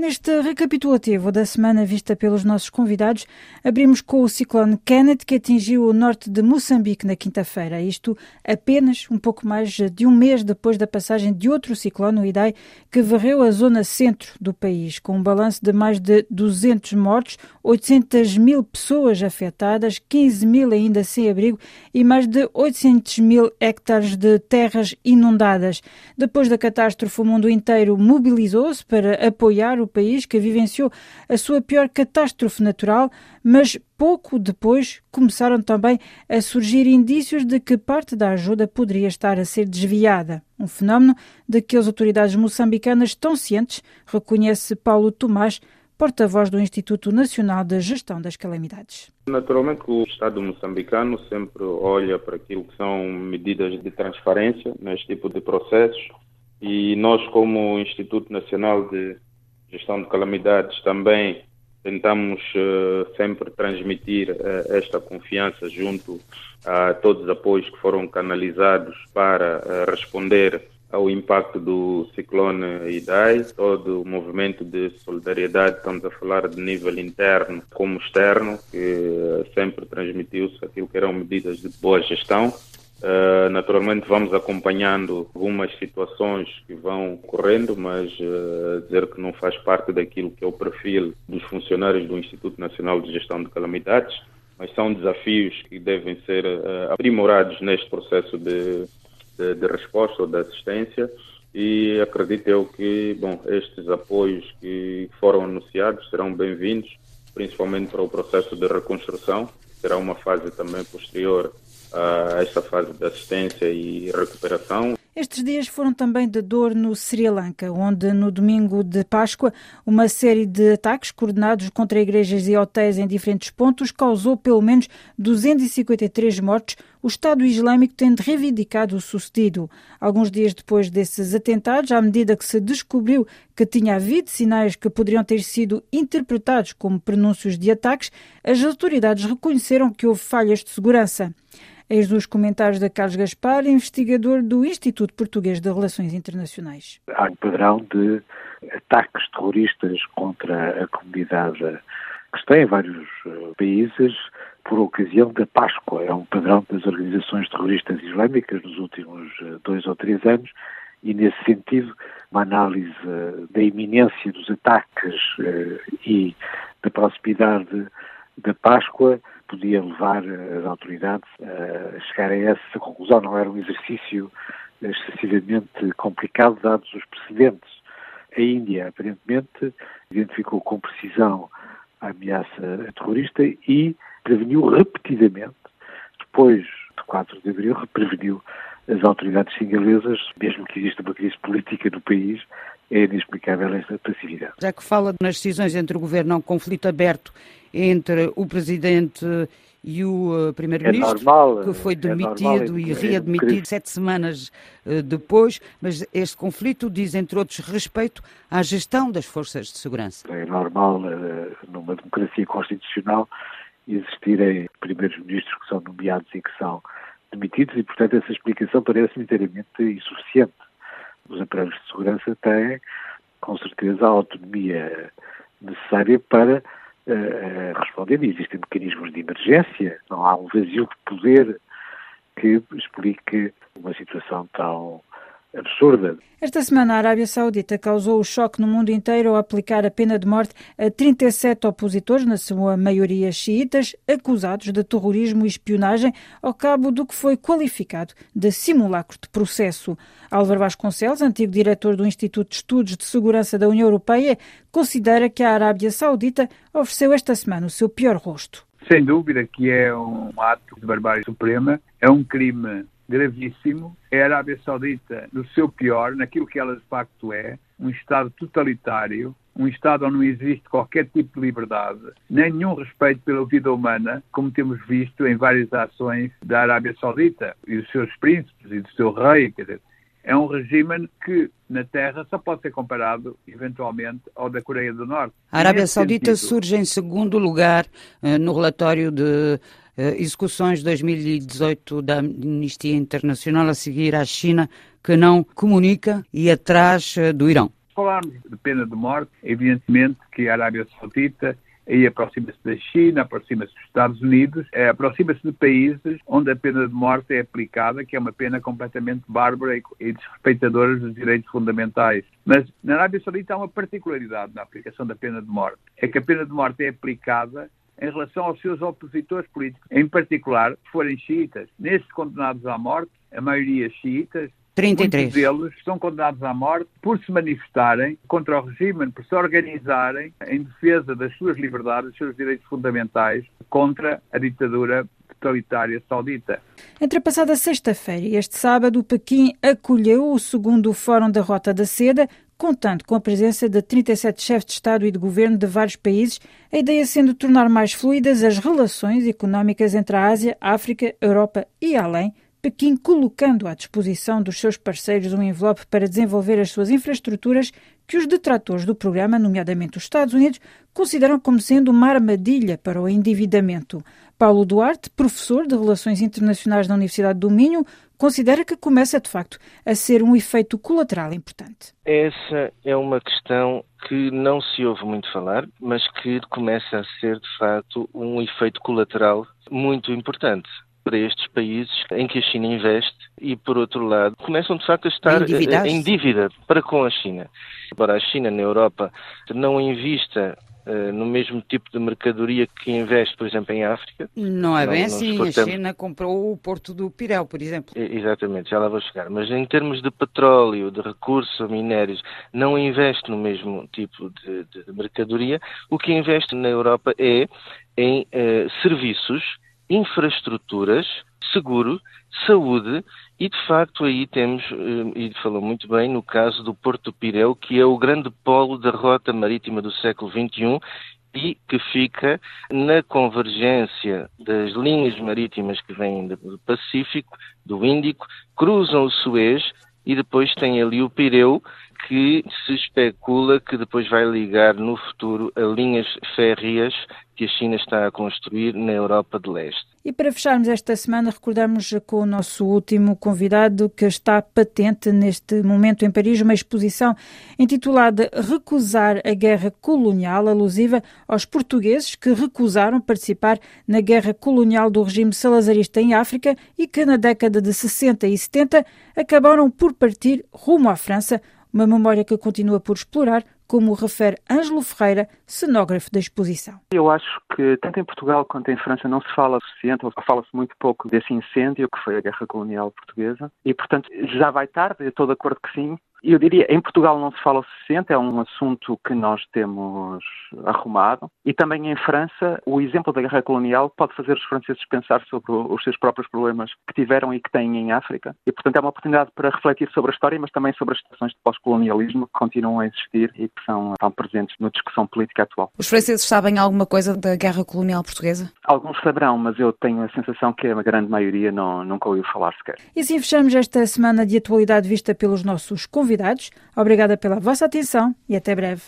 Neste recapitulativo da semana vista pelos nossos convidados, abrimos com o ciclone Kenneth que atingiu o norte de Moçambique na quinta-feira. Isto apenas um pouco mais de um mês depois da passagem de outro ciclone, o Idai, que varreu a zona centro do país, com um balanço de mais de 200 mortos, 800 mil pessoas afetadas, 15 mil ainda sem abrigo e mais de 800 mil hectares de terras inundadas. Depois da catástrofe, o mundo inteiro mobilizou-se para apoiar o país que vivenciou a sua pior catástrofe natural, mas pouco depois começaram também a surgir indícios de que parte da ajuda poderia estar a ser desviada. Um fenómeno de que as autoridades moçambicanas estão cientes, reconhece Paulo Tomás, porta-voz do Instituto Nacional de Gestão das Calamidades. Naturalmente, o Estado moçambicano sempre olha para aquilo que são medidas de transparência neste tipo de processos e nós, como Instituto Nacional de gestão de calamidades também tentamos uh, sempre transmitir uh, esta confiança junto a todos os apoios que foram canalizados para uh, responder ao impacto do ciclone Idai, todo o movimento de solidariedade, estamos a falar de nível interno como externo, que sempre transmitiu-se aquilo que eram medidas de boa gestão Uh, naturalmente vamos acompanhando algumas situações que vão ocorrendo, mas uh, dizer que não faz parte daquilo que é o perfil dos funcionários do Instituto Nacional de Gestão de Calamidades, mas são desafios que devem ser uh, aprimorados neste processo de, de, de, resposta ou de assistência. E acredito eu que bom, estes apoios que foram anunciados serão bem-vindos, principalmente para o processo de reconstrução, será uma fase também posterior a esta fase de assistência e recuperação. Estes dias foram também de dor no Sri Lanka, onde no domingo de Páscoa uma série de ataques coordenados contra igrejas e hotéis em diferentes pontos causou pelo menos 253 mortes. O Estado Islâmico tem reivindicado o sucedido. Alguns dias depois desses atentados, à medida que se descobriu que tinha havido sinais que poderiam ter sido interpretados como prenúncios de ataques, as autoridades reconheceram que houve falhas de segurança. Eis os comentários de Carlos Gaspar, investigador do Instituto Português de Relações Internacionais. Há um padrão de ataques terroristas contra a comunidade cristã em vários eh, países por ocasião da Páscoa. É um padrão das organizações terroristas islâmicas nos últimos eh, dois ou três anos e, nesse sentido, uma análise eh, da iminência dos ataques e da proximidade da Páscoa podia levar as autoridades a chegar a essa conclusão. Não era um exercício excessivamente complicado, dados os precedentes. A Índia, aparentemente, identificou com precisão a ameaça terrorista e preveniu repetidamente, depois de 4 de abril, preveniu as autoridades singalesas, mesmo que exista uma crise política no país, é inexplicável esta passividade. Já que fala nas decisões entre o governo, há um conflito aberto entre o presidente e o uh, primeiro-ministro, é que foi é demitido é e readmitido sete semanas uh, depois, mas este conflito diz, entre outros, respeito à gestão das forças de segurança. É normal, uh, numa democracia constitucional, existirem primeiros-ministros que são nomeados e que são demitidos e, portanto, essa explicação parece-me inteiramente insuficiente os aparelhos de segurança têm, com certeza, a autonomia necessária para uh, responder. E existem mecanismos de emergência, não há um vazio de poder que explique uma situação tão absurda. Esta semana, a Arábia Saudita causou o choque no mundo inteiro ao aplicar a pena de morte a 37 opositores, na sua maioria xiitas, acusados de terrorismo e espionagem, ao cabo do que foi qualificado de simulacro de processo. Álvaro Vasconcelos, antigo diretor do Instituto de Estudos de Segurança da União Europeia, considera que a Arábia Saudita ofereceu esta semana o seu pior rosto. Sem dúvida que é um ato de barbárie suprema, é um crime gravíssimo. É a Arábia Saudita, no seu pior, naquilo que ela de facto é, um Estado totalitário, um Estado onde não existe qualquer tipo de liberdade, nem nenhum respeito pela vida humana, como temos visto em várias ações da Arábia Saudita e dos seus príncipes e do seu rei. Quer dizer, é um regime que na Terra só pode ser comparado, eventualmente, ao da Coreia do Norte. A Arábia Saudita sentido, surge em segundo lugar uh, no relatório de uh, execuções 2018 da Amnistia Internacional, a seguir à China, que não comunica, e atrás uh, do Irão. falarmos de pena de morte, evidentemente que a Arábia Saudita aí aproxima-se da China, aproxima-se dos Estados Unidos, é, aproxima-se de países onde a pena de morte é aplicada, que é uma pena completamente bárbara e, e desrespeitadora dos direitos fundamentais. Mas na Arábia Saudita há uma particularidade na aplicação da pena de morte, é que a pena de morte é aplicada em relação aos seus opositores políticos, em particular, se forem xiitas. Nestes condenados à morte, a maioria xiitas, 33. Muitos deles são condenados à morte por se manifestarem contra o regime, por se organizarem em defesa das suas liberdades, dos seus direitos fundamentais, contra a ditadura totalitária saudita. Entre a passada sexta-feira e este sábado, Pequim acolheu o segundo Fórum da Rota da Seda, contando com a presença de 37 chefes de Estado e de Governo de vários países, a ideia sendo tornar mais fluidas as relações económicas entre a Ásia, África, Europa e além, Pequim colocando à disposição dos seus parceiros um envelope para desenvolver as suas infraestruturas que os detratores do programa, nomeadamente os Estados Unidos, consideram como sendo uma armadilha para o endividamento. Paulo Duarte, professor de Relações Internacionais da Universidade do Minho, considera que começa de facto a ser um efeito colateral importante. Essa é uma questão que não se ouve muito falar, mas que começa a ser de facto um efeito colateral muito importante para estes países em que a China investe e, por outro lado, começam de facto a estar eh, em dívida para com a China. Embora a China na Europa não invista uh, no mesmo tipo de mercadoria que investe, por exemplo, em África. Não é bem assim. A China comprou o porto do Pireu, por exemplo. Exatamente, já lá vou chegar. Mas em termos de petróleo, de recursos minérios, não investe no mesmo tipo de, de, de mercadoria. O que investe na Europa é em uh, serviços infraestruturas, seguro, saúde e de facto aí temos, eh, e falou muito bem, no caso do Porto Pireu, que é o grande polo da rota marítima do século XXI e que fica na convergência das linhas marítimas que vêm do Pacífico, do Índico, cruzam o Suez e depois tem ali o Pireu, que se especula que depois vai ligar no futuro a linhas férreas que a China está a construir na Europa de Leste. E para fecharmos esta semana, recordamos com o nosso último convidado que está patente neste momento em Paris uma exposição intitulada Recusar a Guerra Colonial, alusiva aos portugueses que recusaram participar na guerra colonial do regime salazarista em África e que na década de 60 e 70 acabaram por partir rumo à França uma memória que continua por explorar, como refere Ângelo Ferreira, cenógrafo da exposição. Eu acho que tanto em Portugal quanto em França não se fala suficiente, ou fala-se muito pouco desse incêndio que foi a Guerra Colonial Portuguesa, e portanto já vai tarde, eu estou de acordo que sim, eu diria, em Portugal não se fala o suficiente, é um assunto que nós temos arrumado. E também em França, o exemplo da guerra colonial pode fazer os franceses pensar sobre os seus próprios problemas que tiveram e que têm em África. E, portanto, é uma oportunidade para refletir sobre a história, mas também sobre as situações de pós-colonialismo que continuam a existir e que são tão presentes na discussão política atual. Os franceses sabem alguma coisa da guerra colonial portuguesa? Alguns saberão, mas eu tenho a sensação que a grande maioria não, nunca ouviu falar sequer. E assim fechamos esta semana de atualidade vista pelos nossos convidados convidados. Obrigada pela vossa atenção e até breve.